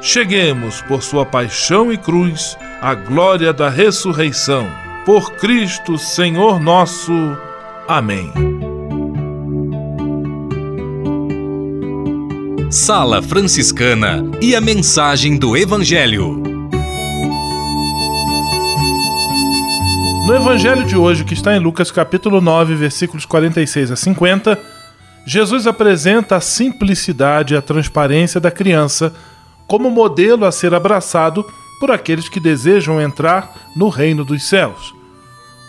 cheguemos, por sua paixão e cruz, à glória da ressurreição. Por Cristo, Senhor nosso. Amém. Sala Franciscana e a mensagem do Evangelho. No Evangelho de hoje, que está em Lucas capítulo 9, versículos 46 a 50, Jesus apresenta a simplicidade e a transparência da criança como modelo a ser abraçado por aqueles que desejam entrar no reino dos céus.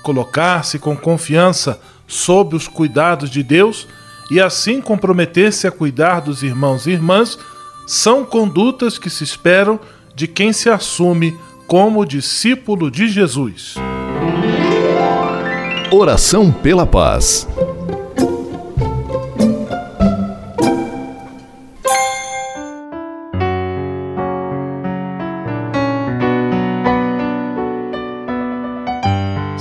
Colocar-se com confiança sob os cuidados de Deus e assim comprometer-se a cuidar dos irmãos e irmãs são condutas que se esperam de quem se assume como discípulo de Jesus. Oração pela paz.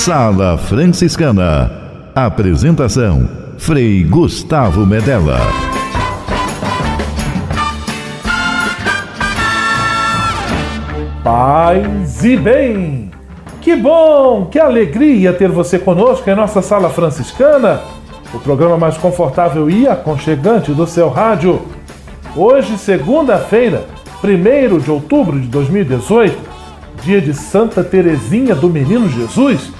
Sala Franciscana. Apresentação: Frei Gustavo Medella. Paz e bem! Que bom, que alegria ter você conosco em nossa Sala Franciscana, o programa mais confortável e aconchegante do seu rádio. Hoje, segunda-feira, 1 de outubro de 2018, dia de Santa Teresinha do Menino Jesus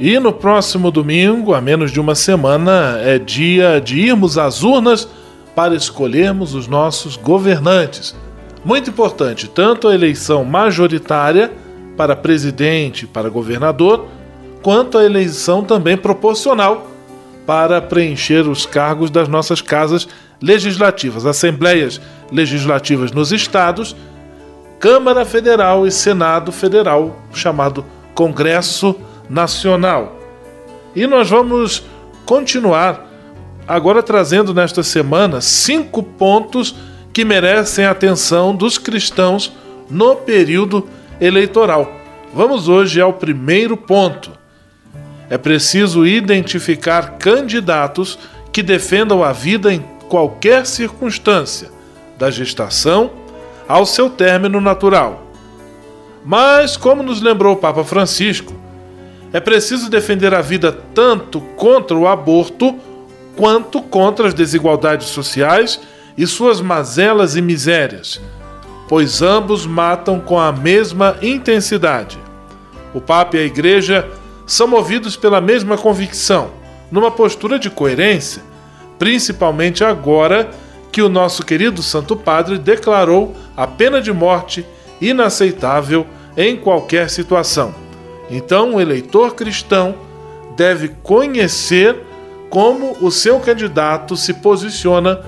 E no próximo domingo, a menos de uma semana, é dia de irmos às urnas para escolhermos os nossos governantes. Muito importante, tanto a eleição majoritária para presidente, para governador, quanto a eleição também proporcional para preencher os cargos das nossas casas legislativas, assembleias legislativas nos estados, Câmara Federal e Senado Federal, chamado Congresso Nacional. E nós vamos continuar agora trazendo nesta semana cinco pontos que merecem a atenção dos cristãos no período eleitoral. Vamos hoje ao primeiro ponto. É preciso identificar candidatos que defendam a vida em qualquer circunstância, da gestação ao seu término natural. Mas, como nos lembrou o Papa Francisco, é preciso defender a vida tanto contra o aborto quanto contra as desigualdades sociais e suas mazelas e misérias, pois ambos matam com a mesma intensidade. O Papa e a Igreja são movidos pela mesma convicção, numa postura de coerência, principalmente agora que o nosso querido Santo Padre declarou a pena de morte inaceitável em qualquer situação. Então, o eleitor cristão deve conhecer como o seu candidato se posiciona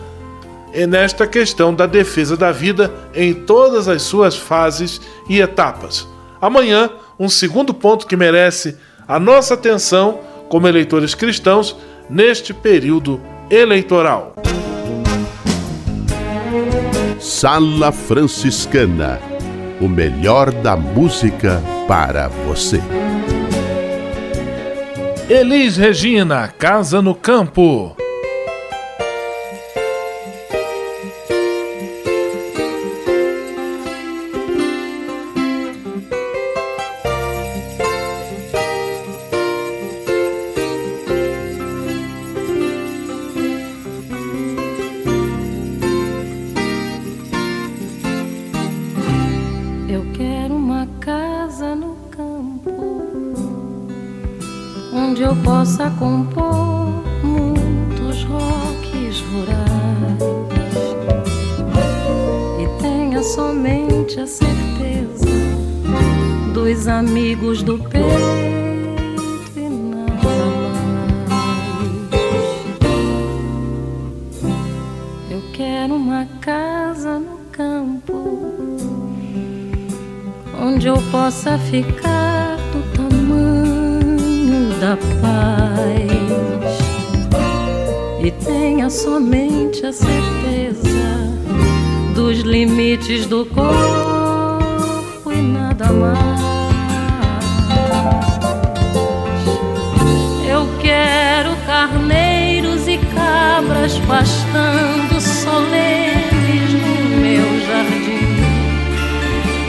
nesta questão da defesa da vida em todas as suas fases e etapas. Amanhã, um segundo ponto que merece a nossa atenção como eleitores cristãos neste período eleitoral. Sala Franciscana o melhor da música para você. Elis Regina, Casa no Campo. Amigos do peito e nada mais. Eu quero uma casa no campo onde eu possa ficar do tamanho da paz e tenha somente a certeza dos limites do corpo e nada mais. Carneiros e cabras pastando solenes no meu jardim.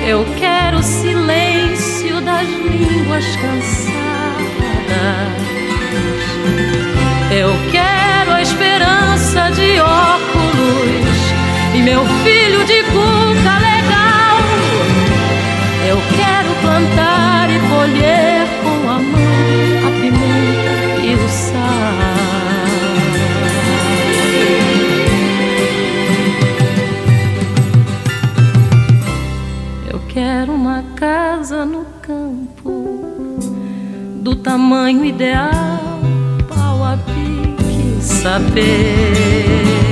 Eu quero o silêncio das línguas cansadas. Eu quero a esperança de óculos e meu filho tamanho ideal, pau a pique, saber.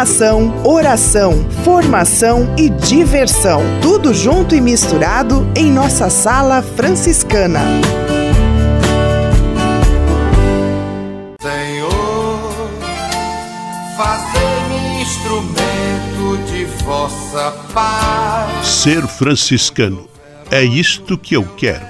Informação, oração, formação e diversão. Tudo junto e misturado em nossa sala franciscana. Senhor, fazei-me instrumento de vossa paz. Ser franciscano. É isto que eu quero.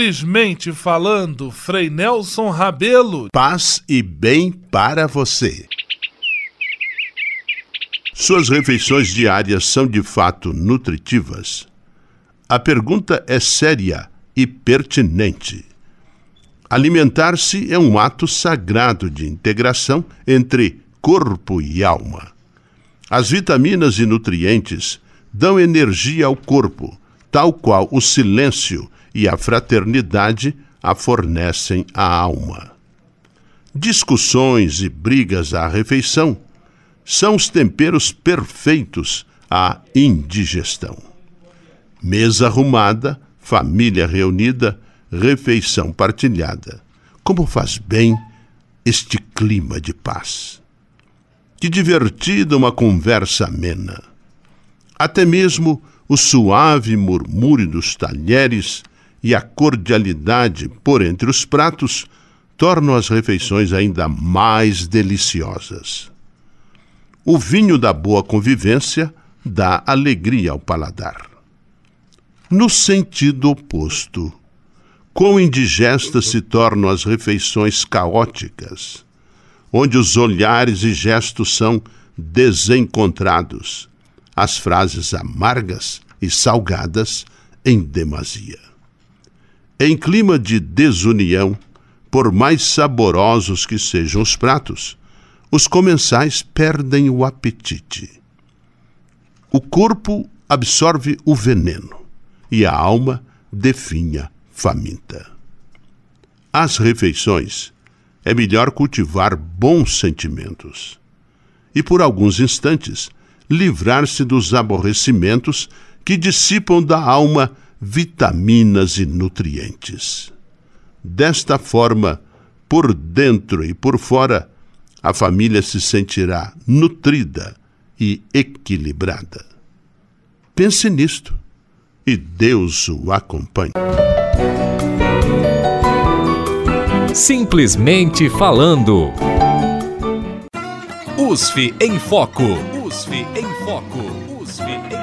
Simplesmente falando, Frei Nelson Rabelo. Paz e bem para você. Suas refeições diárias são de fato nutritivas? A pergunta é séria e pertinente. Alimentar-se é um ato sagrado de integração entre corpo e alma. As vitaminas e nutrientes dão energia ao corpo, tal qual o silêncio e a fraternidade a fornecem à alma. Discussões e brigas à refeição são os temperos perfeitos à indigestão. Mesa arrumada, família reunida, refeição partilhada. Como faz bem este clima de paz. Que divertida uma conversa amena. Até mesmo o suave murmúrio dos talheres e a cordialidade por entre os pratos tornam as refeições ainda mais deliciosas. O vinho da boa convivência dá alegria ao paladar. No sentido oposto, quão indigestas se tornam as refeições caóticas, onde os olhares e gestos são desencontrados, as frases amargas e salgadas em demasia. Em clima de desunião, por mais saborosos que sejam os pratos, os comensais perdem o apetite. O corpo absorve o veneno e a alma definha faminta. Às refeições, é melhor cultivar bons sentimentos e, por alguns instantes, livrar-se dos aborrecimentos que dissipam da alma vitaminas e nutrientes. Desta forma, por dentro e por fora, a família se sentirá nutrida e equilibrada. Pense nisto e Deus o acompanhe. Simplesmente falando. USF em Foco. USF em Foco.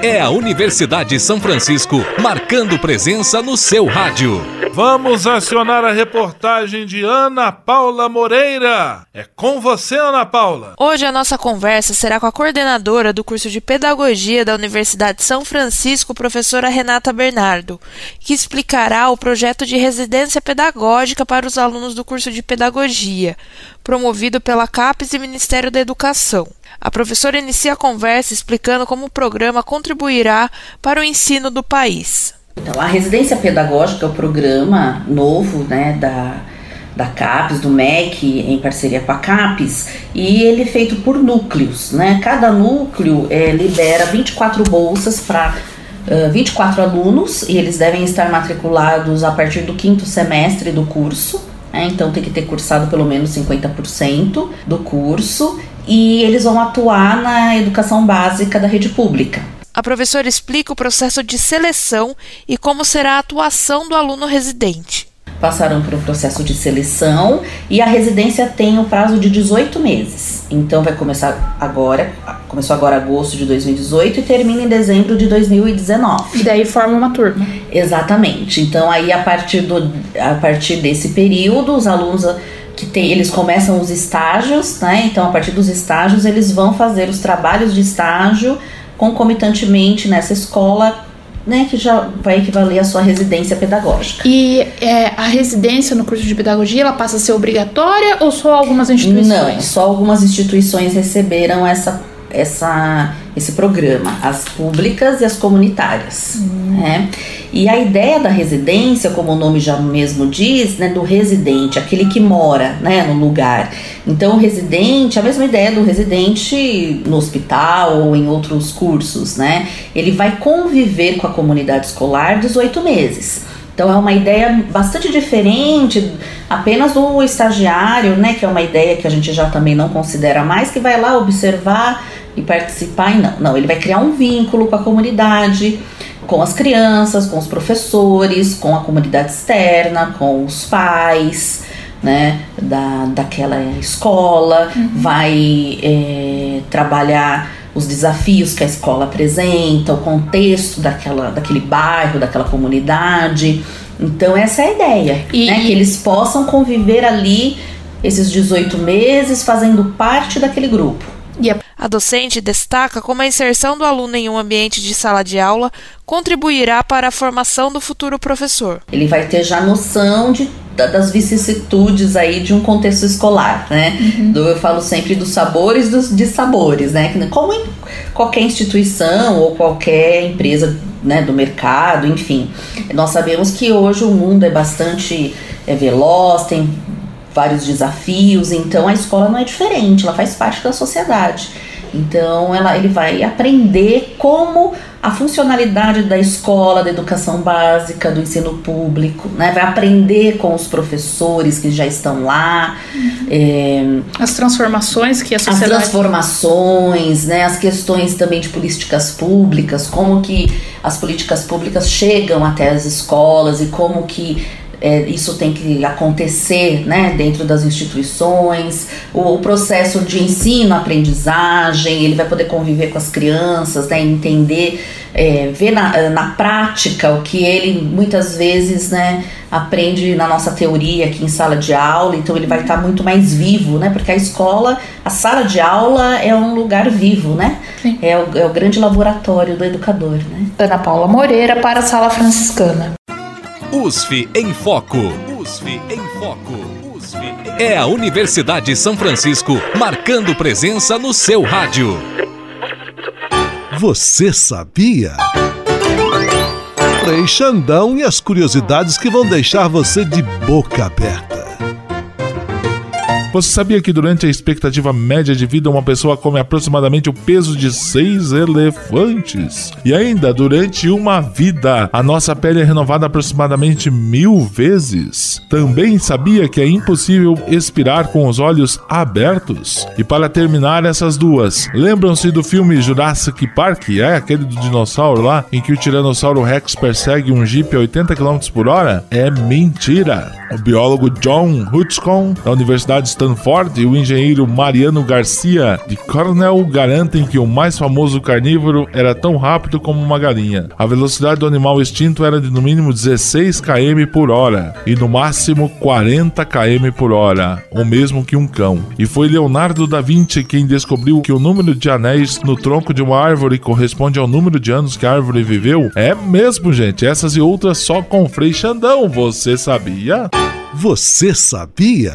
É a Universidade de São Francisco marcando presença no seu rádio. Vamos acionar a reportagem de Ana Paula Moreira. É com você, Ana Paula. Hoje a nossa conversa será com a coordenadora do curso de Pedagogia da Universidade de São Francisco, professora Renata Bernardo, que explicará o projeto de residência pedagógica para os alunos do curso de Pedagogia, promovido pela CAPES e Ministério da Educação. A professora inicia a conversa explicando como o programa contribuirá para o ensino do país. Então, a residência pedagógica é o programa novo né, da, da CAPES, do MEC, em parceria com a CAPES, e ele é feito por núcleos. Né? Cada núcleo é, libera 24 bolsas para uh, 24 alunos, e eles devem estar matriculados a partir do quinto semestre do curso. Né? Então, tem que ter cursado pelo menos 50% do curso e eles vão atuar na educação básica da rede pública. A professora explica o processo de seleção e como será a atuação do aluno residente. Passarão por um processo de seleção e a residência tem o um prazo de 18 meses. Então vai começar agora, começou agora agosto de 2018 e termina em dezembro de 2019. E daí forma uma turma. Exatamente. Então aí a partir do a partir desse período os alunos que tem, eles começam os estágios, né? Então, a partir dos estágios, eles vão fazer os trabalhos de estágio concomitantemente nessa escola, né? Que já vai equivaler à sua residência pedagógica. E é, a residência no curso de pedagogia, ela passa a ser obrigatória ou só algumas instituições? Não, só algumas instituições receberam essa essa, esse programa, as públicas e as comunitárias. Uhum. Né? E a ideia da residência, como o nome já mesmo diz, né, do residente, aquele que mora né, no lugar. Então, o residente, a mesma ideia do residente no hospital ou em outros cursos, né? Ele vai conviver com a comunidade escolar 18 meses. Então é uma ideia bastante diferente apenas do estagiário, né, que é uma ideia que a gente já também não considera mais, que vai lá observar e participar e não. Não, ele vai criar um vínculo com a comunidade, com as crianças, com os professores, com a comunidade externa, com os pais, né, da, daquela escola, uhum. vai é, trabalhar os desafios que a escola apresenta, o contexto daquela, daquele bairro, daquela comunidade. Então, essa é a ideia, e, né? Que eles possam conviver ali esses 18 meses fazendo parte daquele grupo. A docente destaca como a inserção do aluno em um ambiente de sala de aula contribuirá para a formação do futuro professor. Ele vai ter já noção de das vicissitudes aí de um contexto escolar, né? Uhum. Do, eu falo sempre dos sabores dos de sabores, né? Como em qualquer instituição ou qualquer empresa né, do mercado, enfim. Nós sabemos que hoje o mundo é bastante é, veloz, tem vários desafios, então a escola não é diferente, ela faz parte da sociedade. Então ela, ele vai aprender como a funcionalidade da escola, da educação básica, do ensino público, né? Vai aprender com os professores que já estão lá. Uhum. É, as transformações que a sociedade... As transformações, né? As questões também de políticas públicas, como que as políticas públicas chegam até as escolas e como que é, isso tem que acontecer né, dentro das instituições, o, o, processo de ensino, aprendizagem, ele vai poder conviver com as crianças, né, entender, é, ver na, na prática o que ele muitas vezes né, aprende na nossa teoria aqui em sala de aula, então ele vai estar muito mais vivo, né, porque a escola, a sala de aula é um lugar vivo, né, é o, é o grande laboratório do educador. Né. Ana Paula Moreira para a Sala Franciscana. USF em Foco. USF em Foco. USF é a Universidade de São Francisco marcando presença no seu rádio. Você sabia? Frei Xandão e as curiosidades que vão deixar você de boca aberta. Você sabia que durante a expectativa média de vida uma pessoa come aproximadamente o peso de seis elefantes? E ainda, durante uma vida, a nossa pele é renovada aproximadamente mil vezes? Também sabia que é impossível expirar com os olhos abertos? E para terminar essas duas, lembram-se do filme Jurassic Park? É aquele do dinossauro lá, em que o Tiranossauro Rex persegue um Jeep a 80 km por hora? É mentira! O biólogo John Hutchcon, da Universidade Stanford e o engenheiro Mariano Garcia de Cornell garantem que o mais famoso carnívoro era tão rápido como uma galinha. A velocidade do animal extinto era de no mínimo 16 km por hora e no máximo 40 km por hora, o mesmo que um cão. E foi Leonardo da Vinci quem descobriu que o número de anéis no tronco de uma árvore corresponde ao número de anos que a árvore viveu. É mesmo, gente. Essas e outras só com Frei Xandão. Você sabia? Você sabia?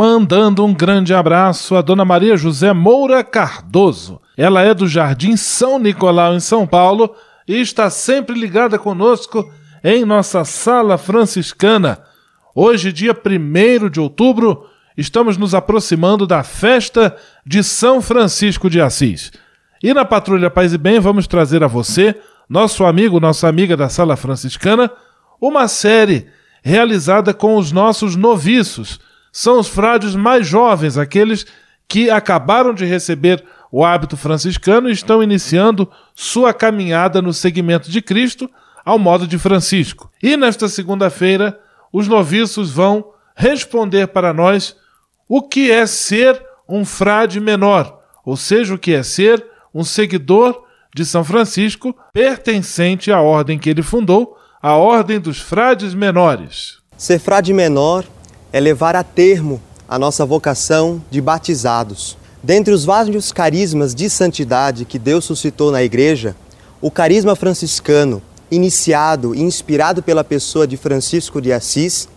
Mandando um grande abraço a Dona Maria José Moura Cardoso. Ela é do Jardim São Nicolau, em São Paulo, e está sempre ligada conosco em nossa sala franciscana. Hoje, dia 1 de outubro, estamos nos aproximando da festa de São Francisco de Assis. E na Patrulha Paz e Bem vamos trazer a você, nosso amigo, nossa amiga da Sala Franciscana, uma série realizada com os nossos noviços. São os frades mais jovens, aqueles que acabaram de receber o hábito franciscano e estão iniciando sua caminhada no segmento de Cristo ao modo de Francisco. E nesta segunda-feira, os noviços vão responder para nós o que é ser um frade menor, ou seja, o que é ser um seguidor de São Francisco, pertencente à ordem que ele fundou, a Ordem dos Frades Menores. Ser frade menor é levar a termo a nossa vocação de batizados. Dentre os vários carismas de santidade que Deus suscitou na Igreja, o carisma franciscano, iniciado e inspirado pela pessoa de Francisco de Assis,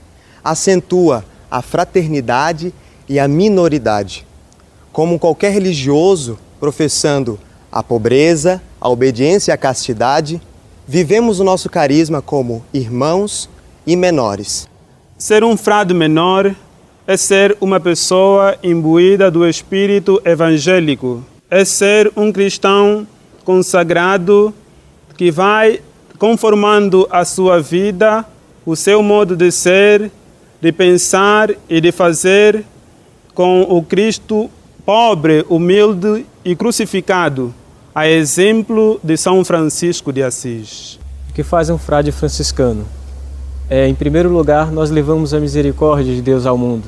acentua a fraternidade e a minoridade. Como qualquer religioso, professando a pobreza, a obediência e a castidade, vivemos o nosso carisma como irmãos e menores. Ser um frade menor é ser uma pessoa imbuída do espírito evangélico, é ser um cristão consagrado que vai conformando a sua vida, o seu modo de ser, de pensar e de fazer com o Cristo pobre, humilde e crucificado, a exemplo de São Francisco de Assis. O que faz um frade franciscano? É, em primeiro lugar, nós levamos a misericórdia de Deus ao mundo.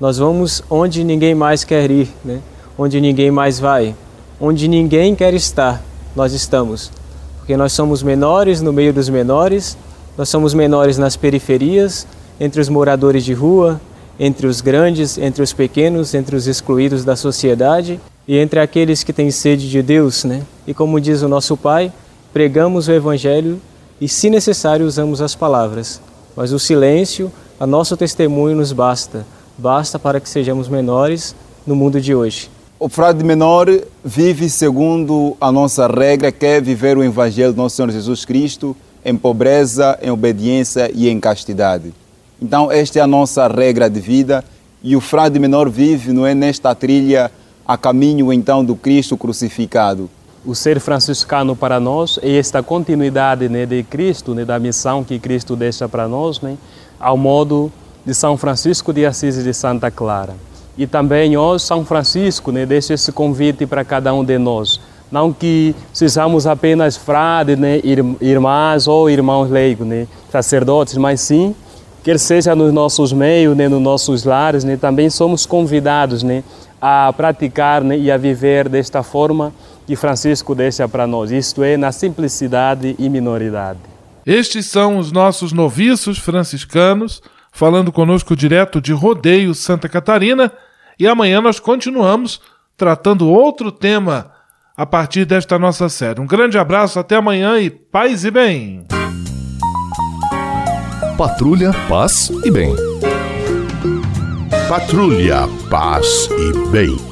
Nós vamos onde ninguém mais quer ir, né? onde ninguém mais vai, onde ninguém quer estar, nós estamos. Porque nós somos menores no meio dos menores, nós somos menores nas periferias, entre os moradores de rua, entre os grandes, entre os pequenos, entre os excluídos da sociedade e entre aqueles que têm sede de Deus, né? E como diz o nosso Pai, pregamos o Evangelho e, se necessário, usamos as palavras. Mas o silêncio, a nosso testemunho nos basta, basta para que sejamos menores no mundo de hoje. O frade menor vive segundo a nossa regra, que é viver o Evangelho do nosso Senhor Jesus Cristo em pobreza, em obediência e em castidade. Então, esta é a nossa regra de vida e o frade menor vive, não é, nesta trilha a caminho então do Cristo crucificado. O ser franciscano para nós é esta continuidade né, de Cristo, né, da missão que Cristo deixa para nós, né, ao modo de São Francisco de Assis e de Santa Clara. E também hoje São Francisco né, deixa esse convite para cada um de nós. Não que sejamos apenas frades, né, irmãs ou irmãos leigos, né, sacerdotes, mas sim quer seja nos nossos meios, né, nos nossos lares, né, também somos convidados né, a praticar né, e a viver desta forma que Francisco deixa para nós, isto é, na simplicidade e minoridade. Estes são os nossos noviços franciscanos, falando conosco direto de Rodeio, Santa Catarina, e amanhã nós continuamos tratando outro tema a partir desta nossa série. Um grande abraço, até amanhã e paz e bem! Patrulha, paz e bem. Patrulha, paz e bem.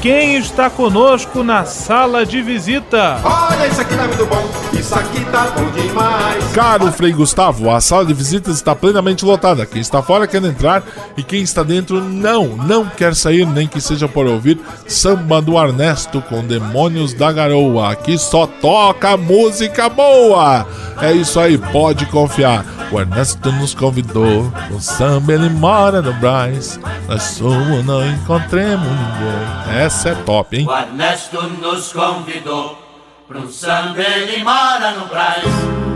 quem está conosco na sala de visita? Olha, isso aqui tá muito bom, isso aqui tá bom demais. Caro Frei Gustavo, a sala de visitas está plenamente lotada. Quem está fora quer entrar e quem está dentro não, não quer sair, nem que seja por ouvir samba do Ernesto com Demônios da Garoa. Aqui só toca música boa. É isso aí, pode confiar. O Ernesto nos convidou, o samba ele mora no Braz. Nós somos, não encontremos ninguém. Essa é top, hein? O Ernesto nos convidou para um samba, ele mora no Braz.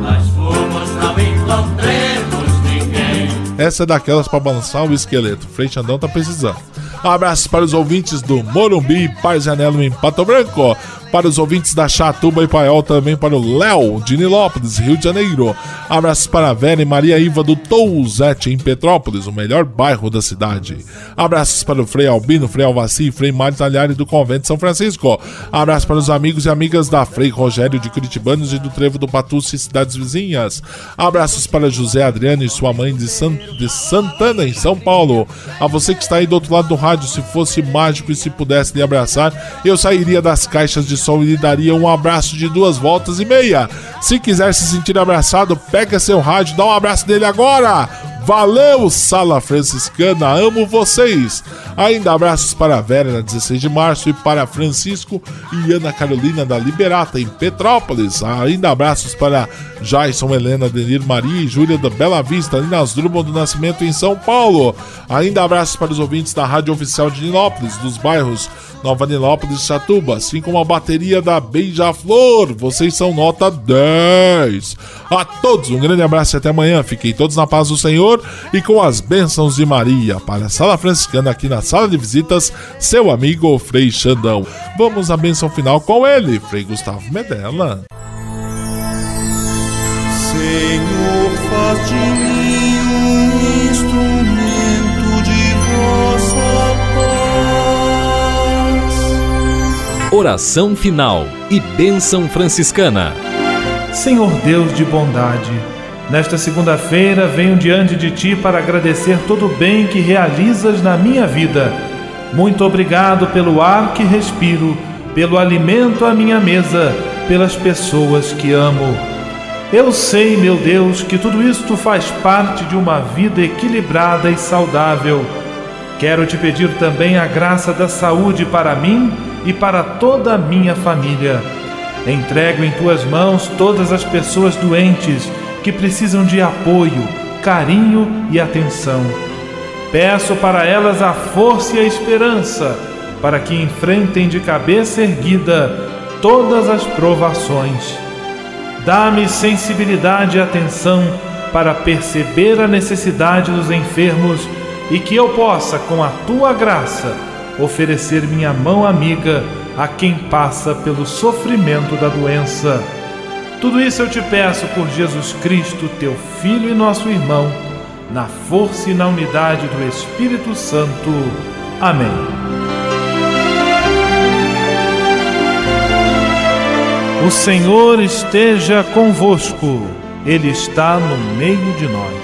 Nós fomos, não encontremos ninguém. Essa é daquelas para balançar o esqueleto. Frei Xandão tá precisando. Abraços para os ouvintes do Morumbi, Parzanelo em Pato Branco. Para os ouvintes da Chatuba e Paiol, também para o Léo, de Nilópolis, Rio de Janeiro. Abraços para a Vera e Maria Iva do Touzete, em Petrópolis, o melhor bairro da cidade. Abraços para o Frei Albino, Frei Alvaci e Frei Mário Talhari do Convento de São Francisco. Abraços para os amigos e amigas da Frei Rogério de Curitibanos e do Trevo do Patuce e cidades vizinhas. Abraços para José Adriano e sua mãe de, San... de Santana, em São Paulo. A você que está aí do outro lado do rádio, se fosse mágico e se pudesse lhe abraçar, eu sairia das caixas de som e lhe daria um abraço de duas voltas e meia. Se quiser se sentir abraçado, pega seu rádio, dá um abraço nele agora. Valeu, Sala Franciscana, amo vocês. Ainda abraços para a Vera na 16 de março e para Francisco e Ana Carolina da Liberata em Petrópolis. Ainda abraços para Jason, Helena, Denir, Maria e Júlia da Bela Vista, ali nas Drummond do Nascimento em São Paulo. Ainda abraços para os ouvintes da Rádio Oficial de Nilópolis, dos bairros Nova Nilópolis e Chatuba, assim como a bateria da Beija-Flor. Vocês são nota 10. A todos um grande abraço e até amanhã. Fiquem todos na paz do Senhor e com as bênçãos de Maria. Para a Sala Franciscana aqui na sala de visitas, seu amigo Frei Xandão. Vamos à bênção final com ele, Frei Gustavo Medella. Senhor, faz de mim Oração final e bênção franciscana. Senhor Deus de bondade, nesta segunda-feira venho diante de Ti para agradecer todo o bem que realizas na minha vida. Muito obrigado pelo ar que respiro, pelo alimento à minha mesa, pelas pessoas que amo. Eu sei, meu Deus, que tudo isto faz parte de uma vida equilibrada e saudável. Quero te pedir também a graça da saúde para mim e para toda a minha família. Entrego em tuas mãos todas as pessoas doentes que precisam de apoio, carinho e atenção. Peço para elas a força e a esperança para que enfrentem de cabeça erguida todas as provações. Dá-me sensibilidade e atenção para perceber a necessidade dos enfermos e que eu possa, com a tua graça, oferecer minha mão amiga a quem passa pelo sofrimento da doença. Tudo isso eu te peço por Jesus Cristo, teu Filho e nosso irmão, na força e na unidade do Espírito Santo. Amém. O Senhor esteja convosco, Ele está no meio de nós.